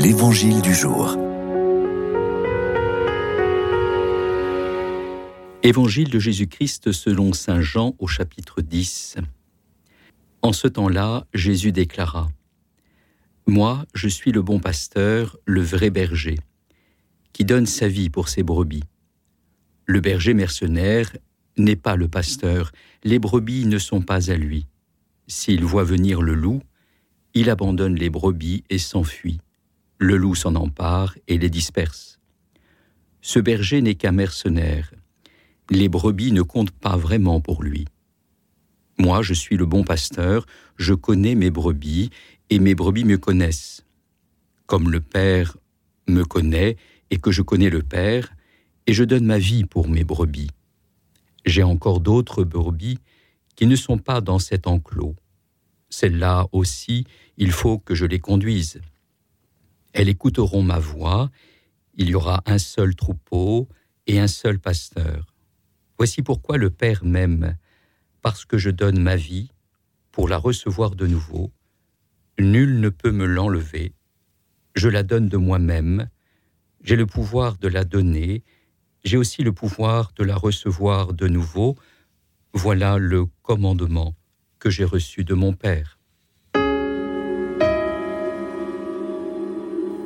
L'Évangile du jour. Évangile de Jésus-Christ selon Saint Jean au chapitre 10. En ce temps-là, Jésus déclara, Moi, je suis le bon pasteur, le vrai berger, qui donne sa vie pour ses brebis. Le berger mercenaire n'est pas le pasteur, les brebis ne sont pas à lui. S'il voit venir le loup, il abandonne les brebis et s'enfuit. Le loup s'en empare et les disperse. Ce berger n'est qu'un mercenaire. Les brebis ne comptent pas vraiment pour lui. Moi, je suis le bon pasteur, je connais mes brebis, et mes brebis me connaissent. Comme le Père me connaît et que je connais le Père, et je donne ma vie pour mes brebis. J'ai encore d'autres brebis qui ne sont pas dans cet enclos. Celles-là aussi, il faut que je les conduise. Elles écouteront ma voix, il y aura un seul troupeau et un seul pasteur. Voici pourquoi le Père m'aime, parce que je donne ma vie pour la recevoir de nouveau. Nul ne peut me l'enlever. Je la donne de moi-même. J'ai le pouvoir de la donner. J'ai aussi le pouvoir de la recevoir de nouveau. Voilà le commandement que j'ai reçu de mon Père.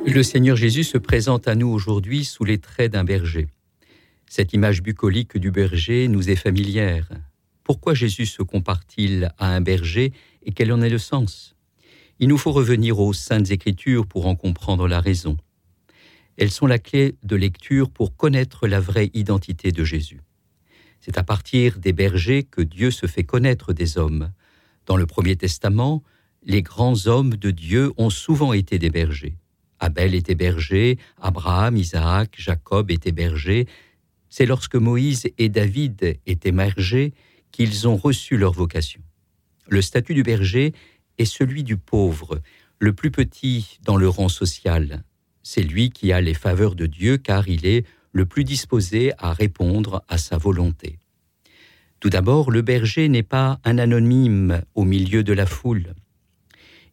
Le Seigneur Jésus se présente à nous aujourd'hui sous les traits d'un berger. Cette image bucolique du berger nous est familière. Pourquoi Jésus se compare-t-il à un berger et quel en est le sens? Il nous faut revenir aux saintes écritures pour en comprendre la raison. Elles sont la clé de lecture pour connaître la vraie identité de Jésus. C'est à partir des bergers que Dieu se fait connaître des hommes. Dans le Premier Testament, les grands hommes de Dieu ont souvent été des bergers. Abel était berger, Abraham, Isaac, Jacob étaient bergers. C'est lorsque Moïse et David étaient bergers qu'ils ont reçu leur vocation. Le statut du berger est celui du pauvre, le plus petit dans le rang social. C'est lui qui a les faveurs de Dieu car il est le plus disposé à répondre à sa volonté. Tout d'abord, le berger n'est pas un anonyme au milieu de la foule.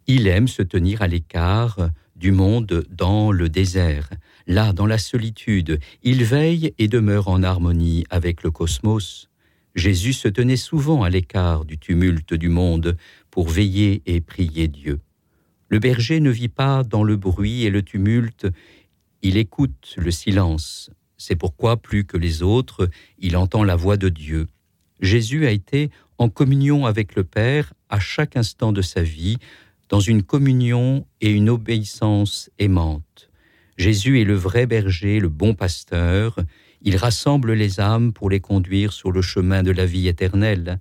Il aime se tenir à l'écart du monde dans le désert. Là, dans la solitude, il veille et demeure en harmonie avec le cosmos. Jésus se tenait souvent à l'écart du tumulte du monde pour veiller et prier Dieu. Le berger ne vit pas dans le bruit et le tumulte, il écoute le silence. C'est pourquoi, plus que les autres, il entend la voix de Dieu. Jésus a été en communion avec le Père à chaque instant de sa vie, dans une communion et une obéissance aimante. Jésus est le vrai berger, le bon pasteur, il rassemble les âmes pour les conduire sur le chemin de la vie éternelle.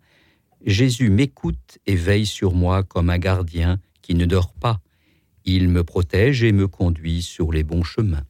Jésus m'écoute et veille sur moi comme un gardien qui ne dort pas. Il me protège et me conduit sur les bons chemins.